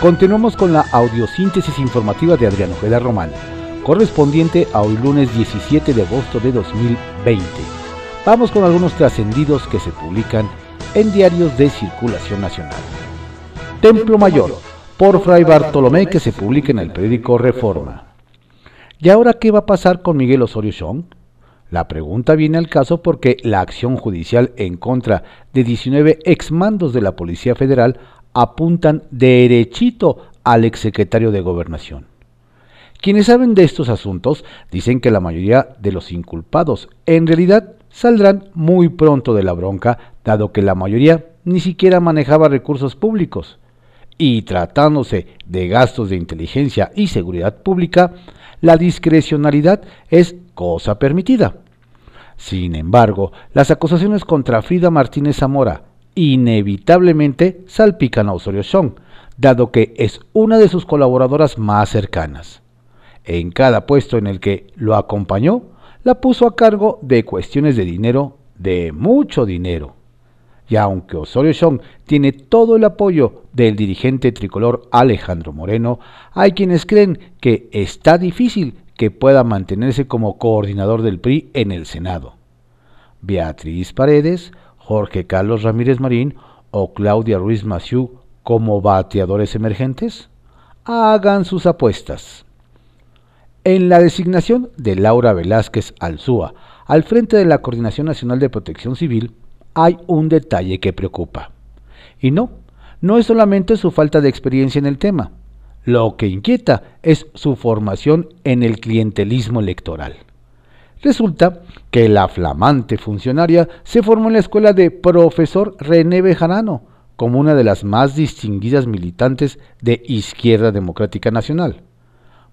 Continuamos con la audiosíntesis informativa de Adriano Ojeda Román, correspondiente a hoy lunes 17 de agosto de 2020. Vamos con algunos trascendidos que se publican en diarios de circulación nacional. Templo Mayor, por Fray Bartolomé, que se publica en el periódico Reforma. ¿Y ahora qué va a pasar con Miguel Osorio Chong? La pregunta viene al caso porque la acción judicial en contra de 19 exmandos de la Policía Federal apuntan derechito al exsecretario de Gobernación. Quienes saben de estos asuntos dicen que la mayoría de los inculpados en realidad saldrán muy pronto de la bronca, dado que la mayoría ni siquiera manejaba recursos públicos. Y tratándose de gastos de inteligencia y seguridad pública, la discrecionalidad es cosa permitida. Sin embargo, las acusaciones contra Frida Martínez Zamora, inevitablemente salpican a Osorio Chong, dado que es una de sus colaboradoras más cercanas. En cada puesto en el que lo acompañó, la puso a cargo de cuestiones de dinero, de mucho dinero. Y aunque Osorio Chong tiene todo el apoyo del dirigente tricolor Alejandro Moreno, hay quienes creen que está difícil que pueda mantenerse como coordinador del PRI en el Senado. Beatriz Paredes Jorge Carlos Ramírez Marín o Claudia Ruiz Maciú como bateadores emergentes? Hagan sus apuestas. En la designación de Laura Velázquez Alzúa al frente de la Coordinación Nacional de Protección Civil hay un detalle que preocupa. Y no, no es solamente su falta de experiencia en el tema. Lo que inquieta es su formación en el clientelismo electoral. Resulta que la flamante funcionaria se formó en la escuela de profesor René Bejarano, como una de las más distinguidas militantes de Izquierda Democrática Nacional.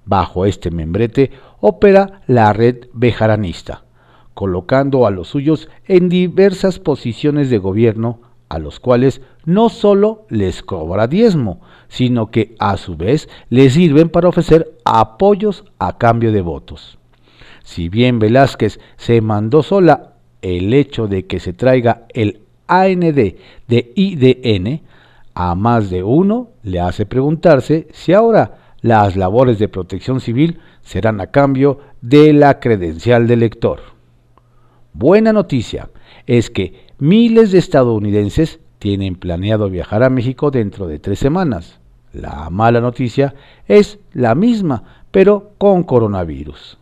Bajo este membrete opera la red bejaranista, colocando a los suyos en diversas posiciones de gobierno, a los cuales no solo les cobra diezmo, sino que a su vez les sirven para ofrecer apoyos a cambio de votos. Si bien Velázquez se mandó sola, el hecho de que se traiga el AND de IDN a más de uno le hace preguntarse si ahora las labores de protección civil serán a cambio de la credencial del lector. Buena noticia es que miles de estadounidenses tienen planeado viajar a México dentro de tres semanas. La mala noticia es la misma, pero con coronavirus.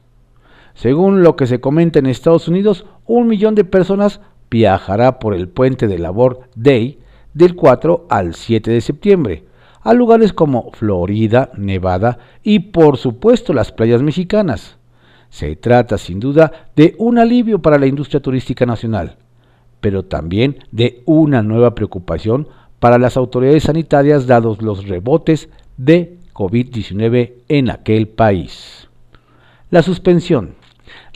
Según lo que se comenta en Estados Unidos, un millón de personas viajará por el puente de Labor Day del 4 al 7 de septiembre a lugares como Florida, Nevada y por supuesto las playas mexicanas. Se trata sin duda de un alivio para la industria turística nacional, pero también de una nueva preocupación para las autoridades sanitarias dados los rebotes de COVID-19 en aquel país. La suspensión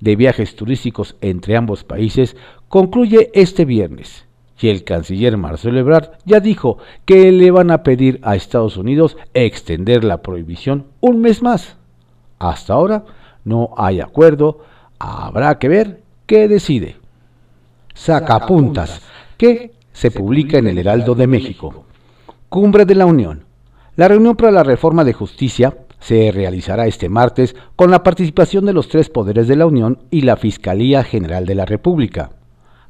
de viajes turísticos entre ambos países concluye este viernes. Y el canciller Marcelo Ebrard ya dijo que le van a pedir a Estados Unidos extender la prohibición un mes más. Hasta ahora no hay acuerdo, habrá que ver qué decide. Sacapuntas, que se publica en el Heraldo de México. Cumbre de la Unión. La reunión para la reforma de justicia se realizará este martes con la participación de los tres poderes de la Unión y la Fiscalía General de la República.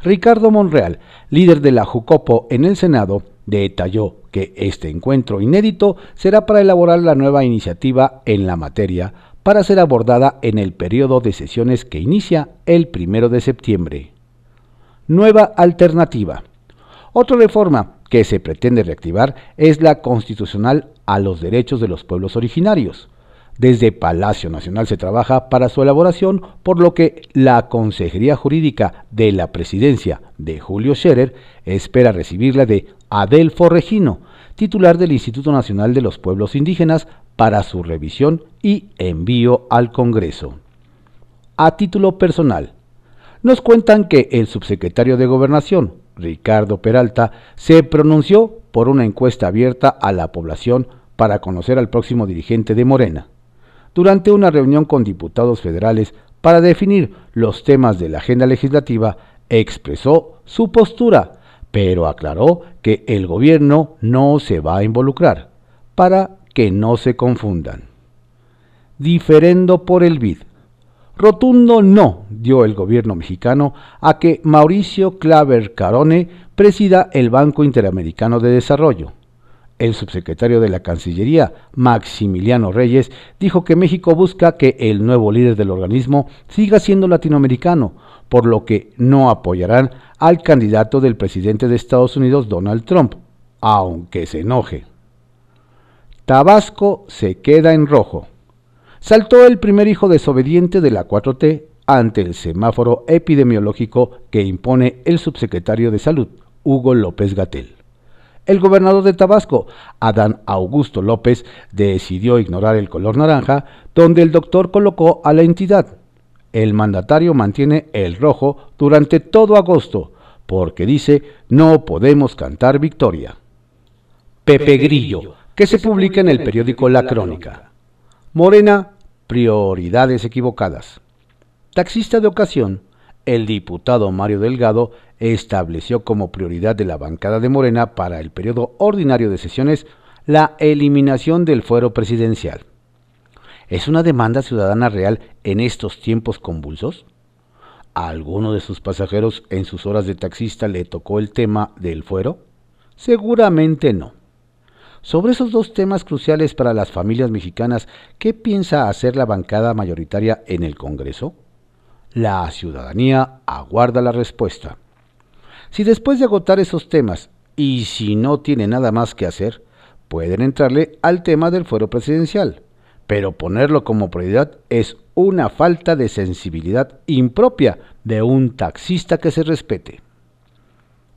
Ricardo Monreal, líder de la Jucopo en el Senado, detalló que este encuentro inédito será para elaborar la nueva iniciativa en la materia para ser abordada en el periodo de sesiones que inicia el primero de septiembre. Nueva alternativa. Otra reforma que se pretende reactivar es la constitucional a los derechos de los pueblos originarios. Desde Palacio Nacional se trabaja para su elaboración, por lo que la Consejería Jurídica de la Presidencia de Julio Scherer espera recibirla de Adelfo Regino, titular del Instituto Nacional de los Pueblos Indígenas, para su revisión y envío al Congreso. A título personal, nos cuentan que el subsecretario de Gobernación, Ricardo Peralta, se pronunció por una encuesta abierta a la población para conocer al próximo dirigente de Morena. Durante una reunión con diputados federales para definir los temas de la agenda legislativa, expresó su postura, pero aclaró que el gobierno no se va a involucrar para que no se confundan. Diferendo por el BID. Rotundo no dio el gobierno mexicano a que Mauricio Claver Carone presida el Banco Interamericano de Desarrollo. El subsecretario de la Cancillería, Maximiliano Reyes, dijo que México busca que el nuevo líder del organismo siga siendo latinoamericano, por lo que no apoyarán al candidato del presidente de Estados Unidos, Donald Trump, aunque se enoje. Tabasco se queda en rojo saltó el primer hijo desobediente de la 4T ante el semáforo epidemiológico que impone el subsecretario de Salud, Hugo López Gatel. El gobernador de Tabasco, Adán Augusto López, decidió ignorar el color naranja, donde el doctor colocó a la entidad. El mandatario mantiene el rojo durante todo agosto, porque dice no podemos cantar victoria. Pepe Grillo, que se publica en el periódico La Crónica. Morena, prioridades equivocadas. Taxista de ocasión, el diputado Mario Delgado estableció como prioridad de la bancada de Morena para el periodo ordinario de sesiones la eliminación del fuero presidencial. ¿Es una demanda ciudadana real en estos tiempos convulsos? ¿A alguno de sus pasajeros en sus horas de taxista le tocó el tema del fuero? Seguramente no. Sobre esos dos temas cruciales para las familias mexicanas, ¿qué piensa hacer la bancada mayoritaria en el Congreso? La ciudadanía aguarda la respuesta. Si después de agotar esos temas, y si no tiene nada más que hacer, pueden entrarle al tema del fuero presidencial, pero ponerlo como prioridad es una falta de sensibilidad impropia de un taxista que se respete.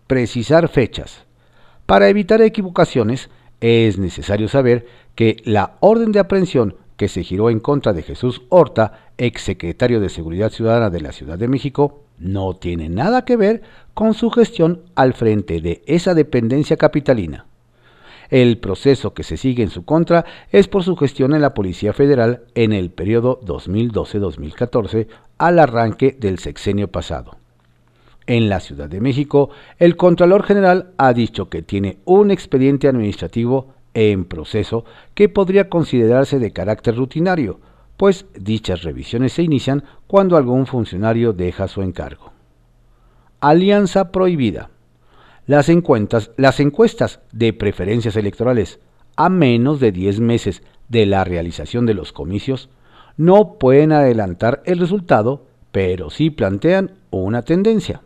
Precisar fechas. Para evitar equivocaciones, es necesario saber que la orden de aprehensión que se giró en contra de Jesús Horta, exsecretario de Seguridad Ciudadana de la Ciudad de México, no tiene nada que ver con su gestión al frente de esa dependencia capitalina. El proceso que se sigue en su contra es por su gestión en la Policía Federal en el periodo 2012-2014 al arranque del sexenio pasado. En la Ciudad de México, el Contralor General ha dicho que tiene un expediente administrativo en proceso que podría considerarse de carácter rutinario, pues dichas revisiones se inician cuando algún funcionario deja su encargo. Alianza prohibida. Las encuestas, las encuestas de preferencias electorales a menos de 10 meses de la realización de los comicios no pueden adelantar el resultado, pero sí plantean una tendencia.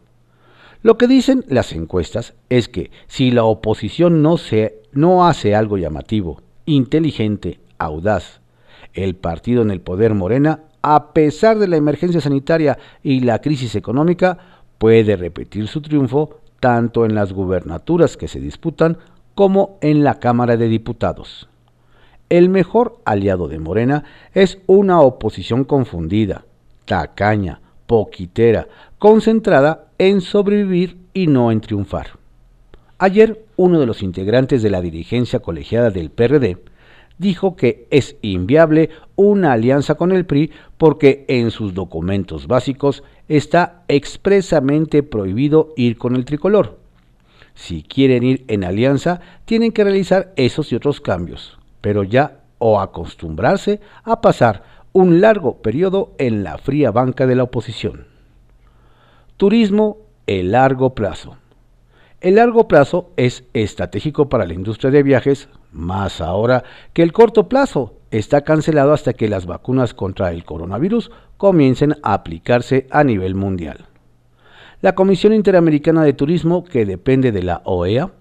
Lo que dicen las encuestas es que si la oposición no, se, no hace algo llamativo, inteligente, audaz, el partido en el poder Morena, a pesar de la emergencia sanitaria y la crisis económica, puede repetir su triunfo tanto en las gubernaturas que se disputan como en la Cámara de Diputados. El mejor aliado de Morena es una oposición confundida, tacaña, poquitera, concentrada en sobrevivir y no en triunfar. Ayer, uno de los integrantes de la dirigencia colegiada del PRD dijo que es inviable una alianza con el PRI porque en sus documentos básicos está expresamente prohibido ir con el tricolor. Si quieren ir en alianza, tienen que realizar esos y otros cambios, pero ya o acostumbrarse a pasar un largo periodo en la fría banca de la oposición. Turismo, el largo plazo. El largo plazo es estratégico para la industria de viajes, más ahora que el corto plazo está cancelado hasta que las vacunas contra el coronavirus comiencen a aplicarse a nivel mundial. La Comisión Interamericana de Turismo, que depende de la OEA,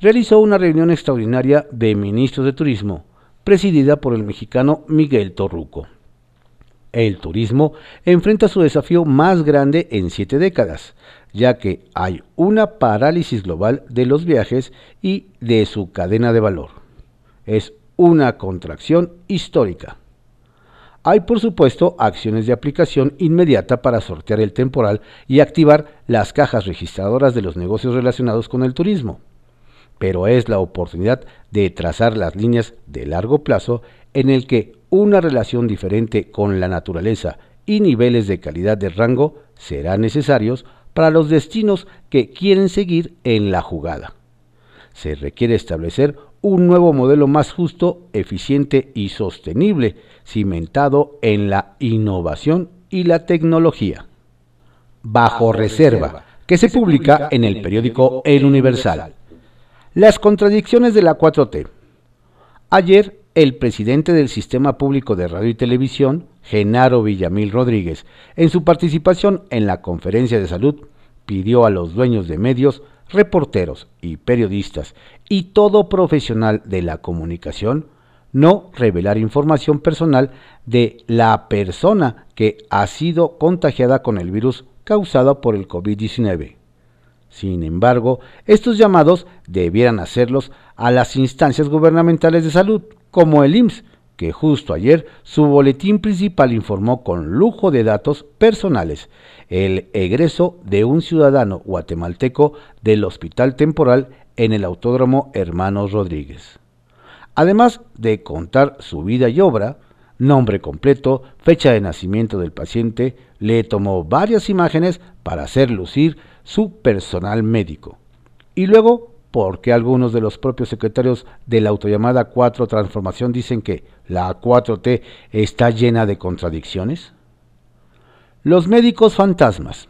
realizó una reunión extraordinaria de ministros de turismo, presidida por el mexicano Miguel Torruco. El turismo enfrenta su desafío más grande en siete décadas, ya que hay una parálisis global de los viajes y de su cadena de valor. Es una contracción histórica. Hay, por supuesto, acciones de aplicación inmediata para sortear el temporal y activar las cajas registradoras de los negocios relacionados con el turismo. Pero es la oportunidad de trazar las líneas de largo plazo en el que una relación diferente con la naturaleza y niveles de calidad de rango serán necesarios para los destinos que quieren seguir en la jugada. Se requiere establecer un nuevo modelo más justo, eficiente y sostenible, cimentado en la innovación y la tecnología. Bajo reserva, que se publica en el periódico El Universal. Las contradicciones de la 4T. Ayer, el presidente del Sistema Público de Radio y Televisión, Genaro Villamil Rodríguez, en su participación en la conferencia de salud, pidió a los dueños de medios, reporteros y periodistas y todo profesional de la comunicación no revelar información personal de la persona que ha sido contagiada con el virus causado por el COVID-19. Sin embargo, estos llamados debieran hacerlos a las instancias gubernamentales de salud, como el IMSS, que justo ayer su boletín principal informó con lujo de datos personales el egreso de un ciudadano guatemalteco del hospital temporal en el Autódromo Hermanos Rodríguez. Además de contar su vida y obra, nombre completo, fecha de nacimiento del paciente, le tomó varias imágenes para hacer lucir su personal médico. Y luego, porque algunos de los propios secretarios de la autollamada 4 Transformación dicen que la 4T está llena de contradicciones? Los médicos fantasmas.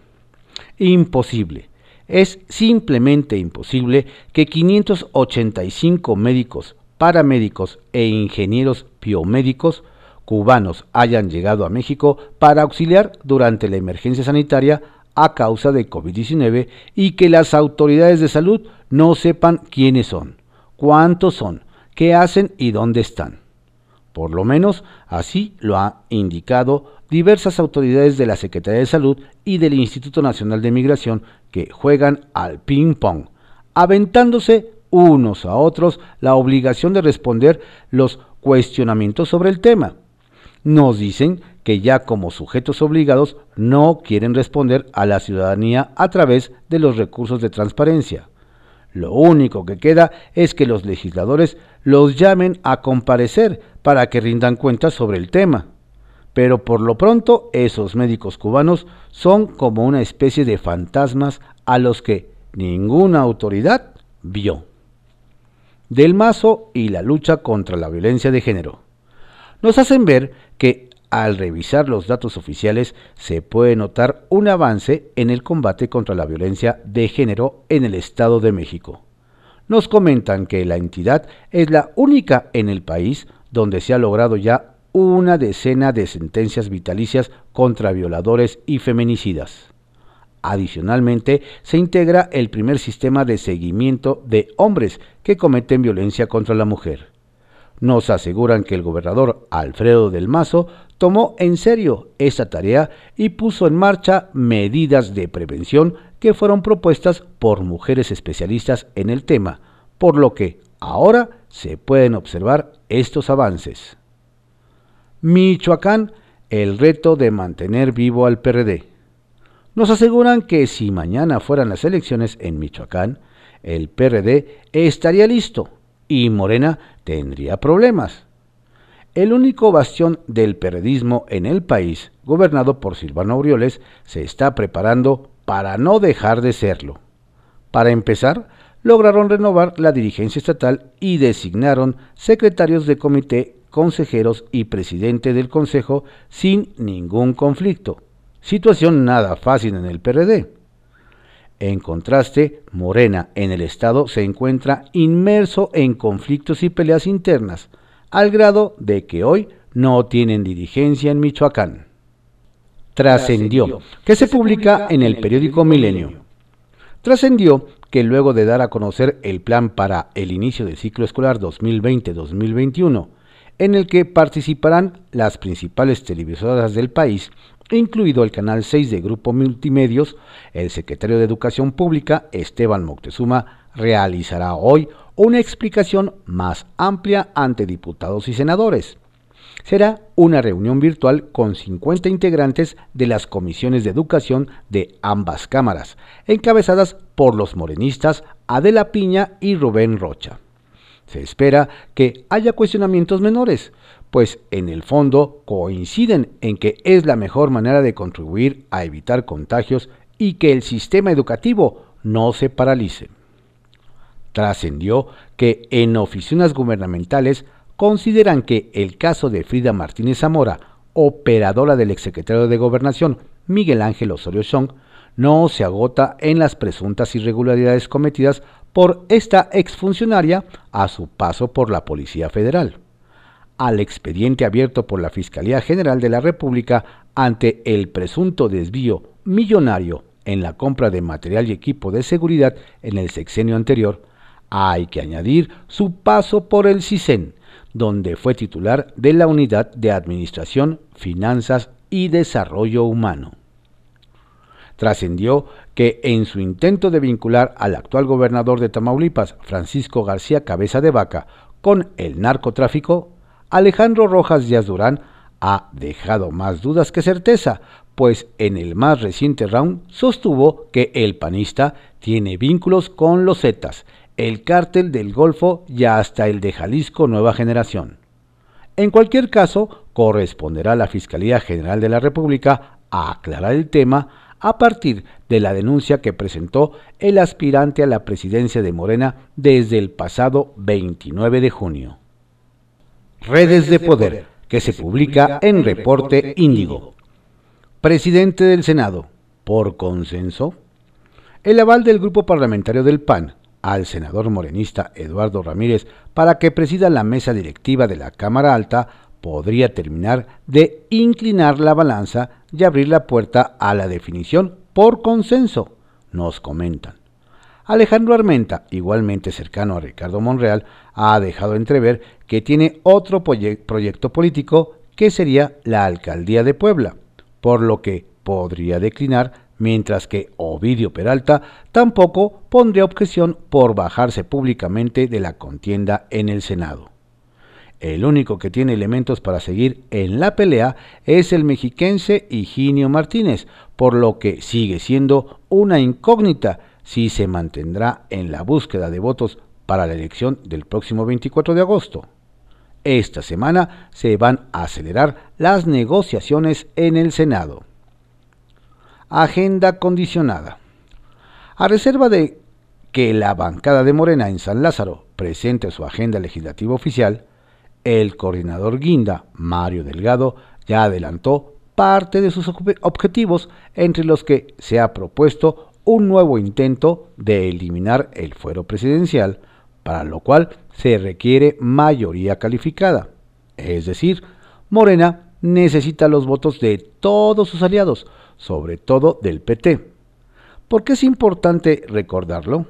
Imposible. Es simplemente imposible que 585 médicos, paramédicos e ingenieros biomédicos cubanos hayan llegado a México para auxiliar durante la emergencia sanitaria a causa de COVID-19 y que las autoridades de salud no sepan quiénes son, cuántos son, qué hacen y dónde están. Por lo menos así lo han indicado diversas autoridades de la Secretaría de Salud y del Instituto Nacional de Migración que juegan al ping-pong, aventándose unos a otros la obligación de responder los cuestionamientos sobre el tema nos dicen que ya como sujetos obligados no quieren responder a la ciudadanía a través de los recursos de transparencia. Lo único que queda es que los legisladores los llamen a comparecer para que rindan cuentas sobre el tema. Pero por lo pronto esos médicos cubanos son como una especie de fantasmas a los que ninguna autoridad vio. Del Mazo y la lucha contra la violencia de género nos hacen ver que al revisar los datos oficiales se puede notar un avance en el combate contra la violencia de género en el Estado de México. Nos comentan que la entidad es la única en el país donde se ha logrado ya una decena de sentencias vitalicias contra violadores y feminicidas. Adicionalmente, se integra el primer sistema de seguimiento de hombres que cometen violencia contra la mujer. Nos aseguran que el gobernador Alfredo del Mazo tomó en serio esa tarea y puso en marcha medidas de prevención que fueron propuestas por mujeres especialistas en el tema, por lo que ahora se pueden observar estos avances. Michoacán, el reto de mantener vivo al PRD. Nos aseguran que si mañana fueran las elecciones en Michoacán, el PRD estaría listo y Morena tendría problemas. El único bastión del periodismo en el país, gobernado por Silvano Aureoles, se está preparando para no dejar de serlo. Para empezar, lograron renovar la dirigencia estatal y designaron secretarios de comité, consejeros y presidente del consejo sin ningún conflicto. Situación nada fácil en el PRD. En contraste, Morena en el Estado se encuentra inmerso en conflictos y peleas internas, al grado de que hoy no tienen dirigencia en Michoacán. Trascendió, que se publica en el periódico Milenio. Trascendió que luego de dar a conocer el plan para el inicio del ciclo escolar 2020-2021, en el que participarán las principales televisoras del país, incluido el canal 6 de Grupo Multimedios, el secretario de Educación Pública, Esteban Moctezuma, realizará hoy una explicación más amplia ante diputados y senadores. Será una reunión virtual con 50 integrantes de las comisiones de educación de ambas cámaras, encabezadas por los morenistas Adela Piña y Rubén Rocha. Se espera que haya cuestionamientos menores, pues en el fondo coinciden en que es la mejor manera de contribuir a evitar contagios y que el sistema educativo no se paralice. Trascendió que en oficinas gubernamentales consideran que el caso de Frida Martínez Zamora, operadora del exsecretario de Gobernación Miguel Ángel Osorio Chong, no se agota en las presuntas irregularidades cometidas por esta exfuncionaria a su paso por la Policía Federal. Al expediente abierto por la Fiscalía General de la República ante el presunto desvío millonario en la compra de material y equipo de seguridad en el sexenio anterior, hay que añadir su paso por el CISEN, donde fue titular de la Unidad de Administración, Finanzas y Desarrollo Humano. Trascendió que en su intento de vincular al actual gobernador de Tamaulipas, Francisco García Cabeza de Vaca, con el narcotráfico, Alejandro Rojas Díaz Durán ha dejado más dudas que certeza, pues en el más reciente round sostuvo que el panista tiene vínculos con los Zetas, el cártel del Golfo y hasta el de Jalisco Nueva Generación. En cualquier caso, corresponderá a la Fiscalía General de la República a aclarar el tema a partir de la denuncia que presentó el aspirante a la presidencia de Morena desde el pasado 29 de junio. Redes de Poder, que se publica en Reporte Índigo. Presidente del Senado, por consenso. El aval del grupo parlamentario del PAN al senador morenista Eduardo Ramírez para que presida la mesa directiva de la Cámara Alta podría terminar de inclinar la balanza y abrir la puerta a la definición por consenso, nos comentan. Alejandro Armenta, igualmente cercano a Ricardo Monreal, ha dejado entrever que tiene otro proyecto político que sería la alcaldía de Puebla, por lo que podría declinar, mientras que Ovidio Peralta tampoco pondría objeción por bajarse públicamente de la contienda en el Senado. El único que tiene elementos para seguir en la pelea es el mexiquense Higinio Martínez, por lo que sigue siendo una incógnita si se mantendrá en la búsqueda de votos para la elección del próximo 24 de agosto. Esta semana se van a acelerar las negociaciones en el Senado. Agenda condicionada. A reserva de que la bancada de Morena en San Lázaro presente su agenda legislativa oficial, el coordinador Guinda, Mario Delgado, ya adelantó parte de sus objetivos, entre los que se ha propuesto un nuevo intento de eliminar el fuero presidencial, para lo cual se requiere mayoría calificada. Es decir, Morena necesita los votos de todos sus aliados, sobre todo del PT. ¿Por qué es importante recordarlo?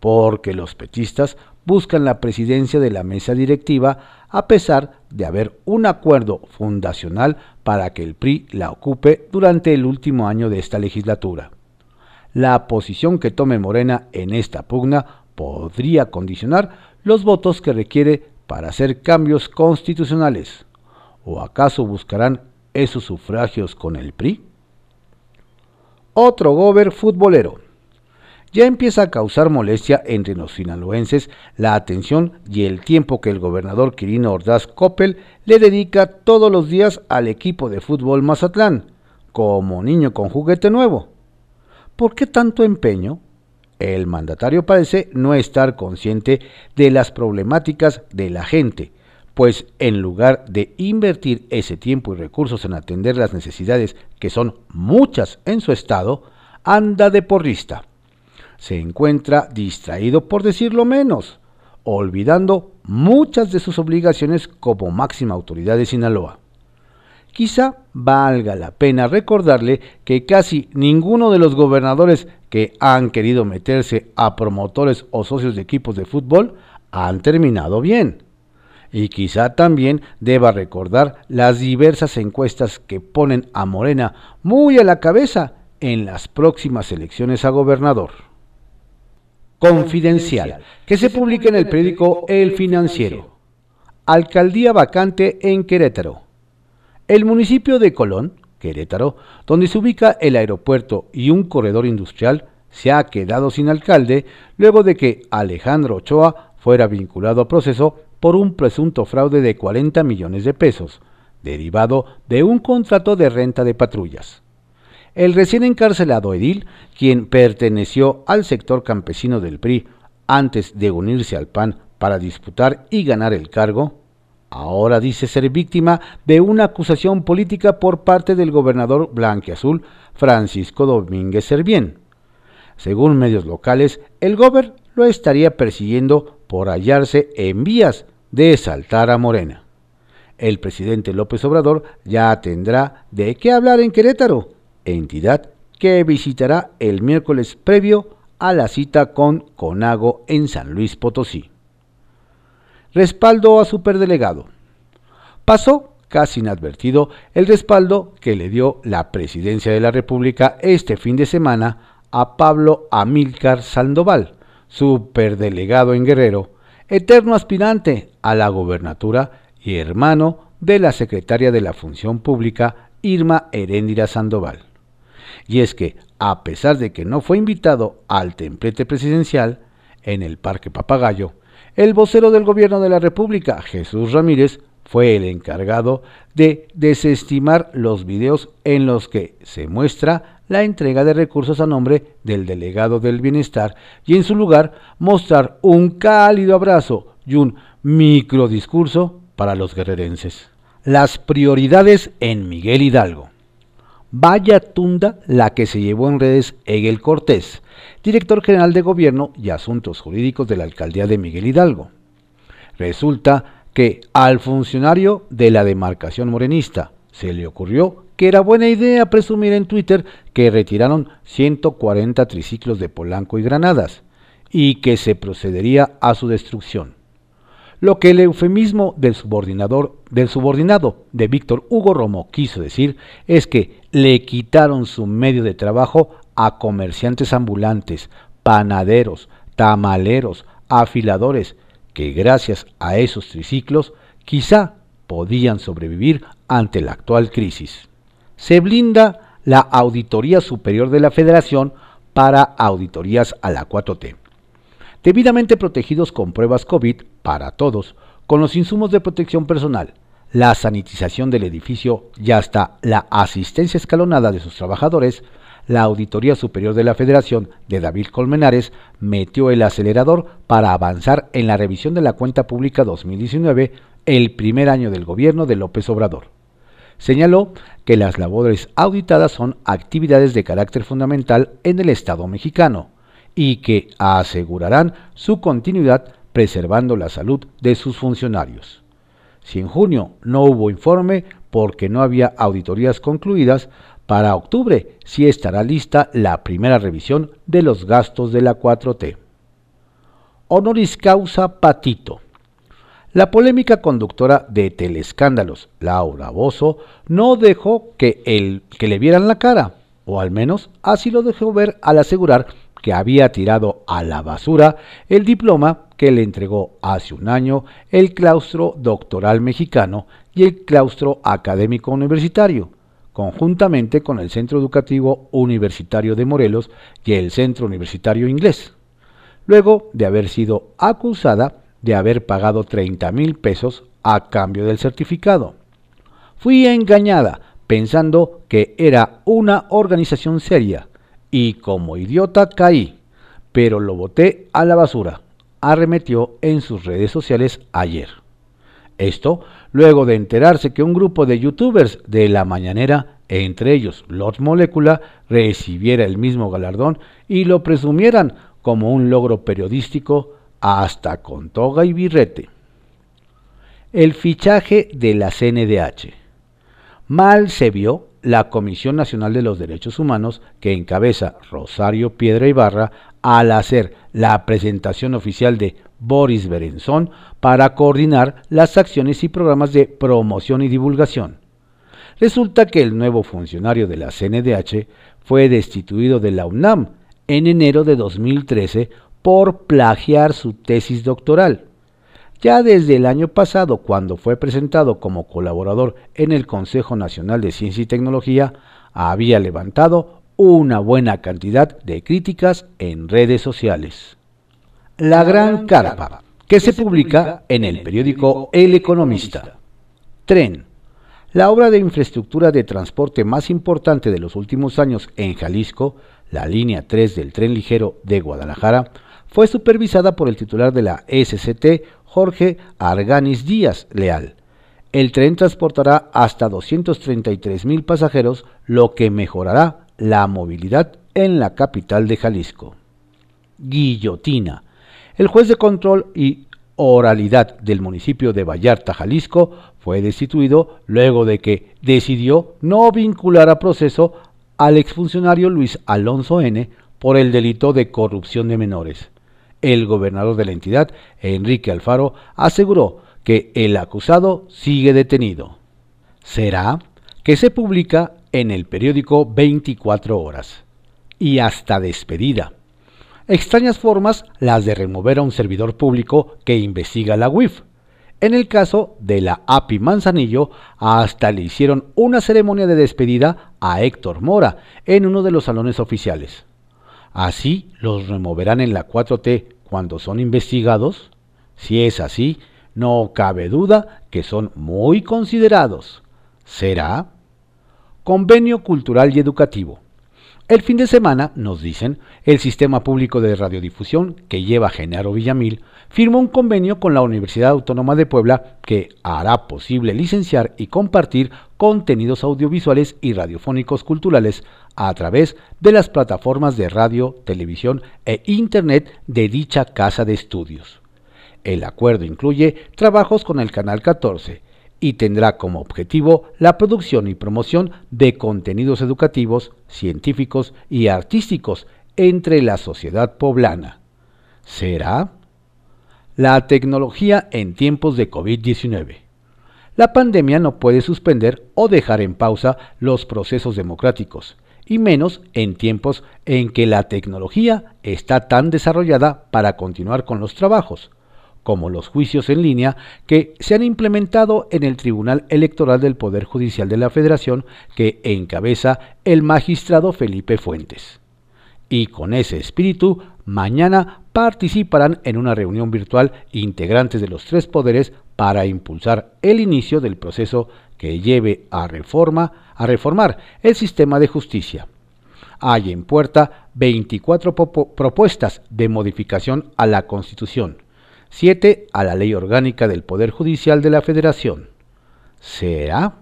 Porque los petistas buscan la presidencia de la mesa directiva a pesar de haber un acuerdo fundacional para que el PRI la ocupe durante el último año de esta legislatura. La posición que tome Morena en esta pugna podría condicionar los votos que requiere para hacer cambios constitucionales. ¿O acaso buscarán esos sufragios con el PRI? Otro gober futbolero ya empieza a causar molestia entre los sinaloenses la atención y el tiempo que el gobernador Quirino Ordaz Coppel le dedica todos los días al equipo de fútbol Mazatlán, como niño con juguete nuevo. ¿Por qué tanto empeño? El mandatario parece no estar consciente de las problemáticas de la gente, pues en lugar de invertir ese tiempo y recursos en atender las necesidades, que son muchas en su estado, anda de porrista se encuentra distraído por decirlo menos, olvidando muchas de sus obligaciones como máxima autoridad de Sinaloa. Quizá valga la pena recordarle que casi ninguno de los gobernadores que han querido meterse a promotores o socios de equipos de fútbol han terminado bien. Y quizá también deba recordar las diversas encuestas que ponen a Morena muy a la cabeza en las próximas elecciones a gobernador confidencial que se publica en el periódico El Financiero. Alcaldía vacante en Querétaro. El municipio de Colón, Querétaro, donde se ubica el aeropuerto y un corredor industrial, se ha quedado sin alcalde luego de que Alejandro Ochoa fuera vinculado a proceso por un presunto fraude de 40 millones de pesos, derivado de un contrato de renta de patrullas. El recién encarcelado Edil, quien perteneció al sector campesino del PRI antes de unirse al PAN para disputar y ganar el cargo, ahora dice ser víctima de una acusación política por parte del gobernador blanqueazul Francisco Domínguez Servién. Según medios locales, el gober lo estaría persiguiendo por hallarse en vías de saltar a Morena. El presidente López Obrador ya tendrá de qué hablar en Querétaro, entidad que visitará el miércoles previo a la cita con Conago en San Luis Potosí. Respaldo a superdelegado. Pasó casi inadvertido el respaldo que le dio la presidencia de la República este fin de semana a Pablo Amílcar Sandoval, superdelegado en Guerrero, eterno aspirante a la gobernatura y hermano de la secretaria de la Función Pública, Irma Heréndira Sandoval. Y es que, a pesar de que no fue invitado al templete presidencial en el Parque Papagayo, el vocero del gobierno de la República, Jesús Ramírez, fue el encargado de desestimar los videos en los que se muestra la entrega de recursos a nombre del delegado del bienestar y en su lugar mostrar un cálido abrazo y un microdiscurso para los guerrerenses. Las prioridades en Miguel Hidalgo. Vaya tunda la que se llevó en redes Egel Cortés, director general de Gobierno y Asuntos Jurídicos de la Alcaldía de Miguel Hidalgo. Resulta que al funcionario de la demarcación morenista se le ocurrió que era buena idea presumir en Twitter que retiraron 140 triciclos de Polanco y granadas y que se procedería a su destrucción. Lo que el eufemismo del subordinador del subordinado de Víctor Hugo Romo quiso decir es que le quitaron su medio de trabajo a comerciantes ambulantes, panaderos, tamaleros, afiladores, que gracias a esos triciclos quizá podían sobrevivir ante la actual crisis. Se blinda la Auditoría Superior de la Federación para auditorías a la 4T. Debidamente protegidos con pruebas COVID para todos, con los insumos de protección personal, la sanitización del edificio y hasta la asistencia escalonada de sus trabajadores, la Auditoría Superior de la Federación de David Colmenares metió el acelerador para avanzar en la revisión de la cuenta pública 2019, el primer año del gobierno de López Obrador. Señaló que las labores auditadas son actividades de carácter fundamental en el Estado mexicano y que asegurarán su continuidad preservando la salud de sus funcionarios. Si en junio no hubo informe porque no había auditorías concluidas, para octubre sí estará lista la primera revisión de los gastos de la 4T. Honoris causa Patito. La polémica conductora de Telescándalos, Laura Bozo, no dejó que, el, que le vieran la cara, o al menos así lo dejó ver al asegurar que había tirado a la basura el diploma que le entregó hace un año el claustro doctoral mexicano y el claustro académico universitario, conjuntamente con el Centro Educativo Universitario de Morelos y el Centro Universitario Inglés, luego de haber sido acusada de haber pagado 30 mil pesos a cambio del certificado. Fui engañada pensando que era una organización seria y como idiota caí, pero lo boté a la basura arremetió en sus redes sociales ayer. Esto luego de enterarse que un grupo de youtubers de la mañanera, entre ellos Lord Molecula, recibiera el mismo galardón y lo presumieran como un logro periodístico hasta con toga y birrete. El fichaje de la CNDH. Mal se vio la Comisión Nacional de los Derechos Humanos que encabeza Rosario Piedra Ibarra al hacer la presentación oficial de Boris Berenzón para coordinar las acciones y programas de promoción y divulgación. Resulta que el nuevo funcionario de la CNDH fue destituido de la UNAM en enero de 2013 por plagiar su tesis doctoral. Ya desde el año pasado, cuando fue presentado como colaborador en el Consejo Nacional de Ciencia y Tecnología, había levantado una buena cantidad de críticas en redes sociales. La Gran Carpa, que se publica en el periódico El Economista. Tren. La obra de infraestructura de transporte más importante de los últimos años en Jalisco, la línea 3 del tren ligero de Guadalajara, fue supervisada por el titular de la SCT, Jorge Arganis Díaz Leal. El tren transportará hasta 233 mil pasajeros, lo que mejorará la movilidad en la capital de Jalisco. Guillotina. El juez de control y oralidad del municipio de Vallarta, Jalisco, fue destituido luego de que decidió no vincular a proceso al exfuncionario Luis Alonso N por el delito de corrupción de menores. El gobernador de la entidad, Enrique Alfaro, aseguró que el acusado sigue detenido. Será que se publica en el periódico 24 horas. Y hasta despedida. Extrañas formas las de remover a un servidor público que investiga la UIF. En el caso de la API Manzanillo, hasta le hicieron una ceremonia de despedida a Héctor Mora en uno de los salones oficiales. ¿Así los removerán en la 4T cuando son investigados? Si es así, no cabe duda que son muy considerados. ¿Será? Convenio Cultural y Educativo. El fin de semana, nos dicen, el Sistema Público de Radiodifusión que lleva Genaro Villamil firmó un convenio con la Universidad Autónoma de Puebla que hará posible licenciar y compartir contenidos audiovisuales y radiofónicos culturales a través de las plataformas de radio, televisión e Internet de dicha casa de estudios. El acuerdo incluye trabajos con el Canal 14, y tendrá como objetivo la producción y promoción de contenidos educativos, científicos y artísticos entre la sociedad poblana. ¿Será? La tecnología en tiempos de COVID-19. La pandemia no puede suspender o dejar en pausa los procesos democráticos, y menos en tiempos en que la tecnología está tan desarrollada para continuar con los trabajos, como los juicios en línea que se han implementado en el Tribunal Electoral del Poder Judicial de la Federación que encabeza el magistrado Felipe Fuentes. Y con ese espíritu, mañana participarán en una reunión virtual integrantes de los tres poderes para impulsar el inicio del proceso que lleve a reforma a reformar el sistema de justicia. Hay en puerta 24 propuestas de modificación a la Constitución 7. A la Ley Orgánica del Poder Judicial de la Federación. ¿Será?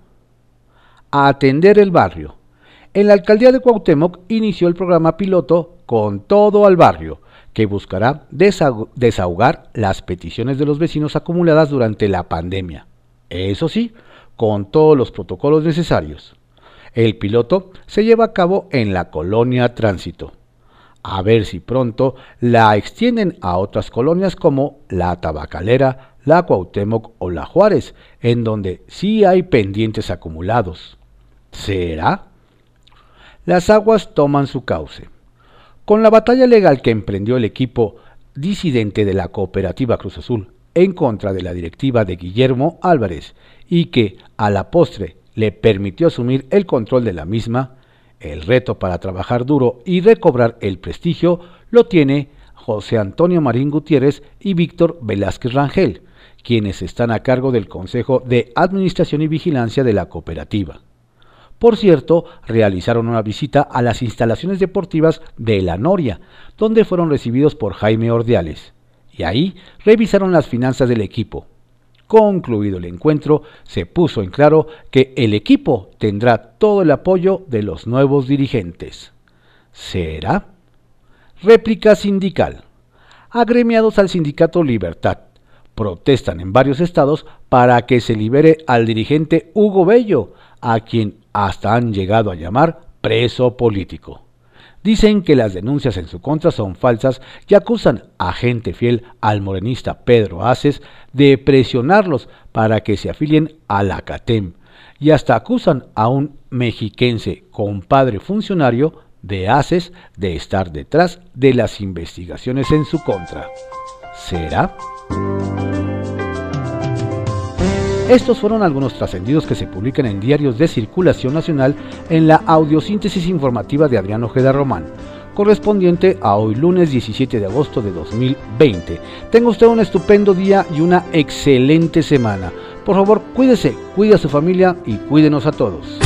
A atender el barrio. En la alcaldía de Cuauhtémoc inició el programa piloto Con todo al barrio, que buscará desahogar las peticiones de los vecinos acumuladas durante la pandemia. Eso sí, con todos los protocolos necesarios. El piloto se lleva a cabo en la colonia Tránsito a ver si pronto la extienden a otras colonias como la Tabacalera, la Cuauhtémoc o la Juárez, en donde sí hay pendientes acumulados. ¿Será? Las aguas toman su cauce. Con la batalla legal que emprendió el equipo disidente de la cooperativa Cruz Azul en contra de la directiva de Guillermo Álvarez y que a la postre le permitió asumir el control de la misma, el reto para trabajar duro y recobrar el prestigio lo tiene José Antonio Marín Gutiérrez y Víctor Velázquez Rangel, quienes están a cargo del Consejo de Administración y Vigilancia de la cooperativa. Por cierto, realizaron una visita a las instalaciones deportivas de La Noria, donde fueron recibidos por Jaime Ordiales, y ahí revisaron las finanzas del equipo, Concluido el encuentro, se puso en claro que el equipo tendrá todo el apoyo de los nuevos dirigentes. ¿Será? Réplica sindical. Agremiados al sindicato Libertad protestan en varios estados para que se libere al dirigente Hugo Bello, a quien hasta han llegado a llamar preso político. Dicen que las denuncias en su contra son falsas y acusan a gente fiel al morenista Pedro Aces de presionarlos para que se afilien a la y hasta acusan a un mexiquense compadre funcionario de Aces de estar detrás de las investigaciones en su contra. ¿Será? Estos fueron algunos trascendidos que se publican en diarios de circulación nacional en la audiosíntesis informativa de Adrián Ojeda Román, correspondiente a hoy lunes 17 de agosto de 2020. Tenga usted un estupendo día y una excelente semana. Por favor, cuídese, cuide a su familia y cuídenos a todos.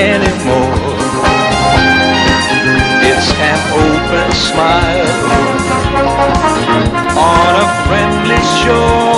anymore. It's an open smile on a friendly shore.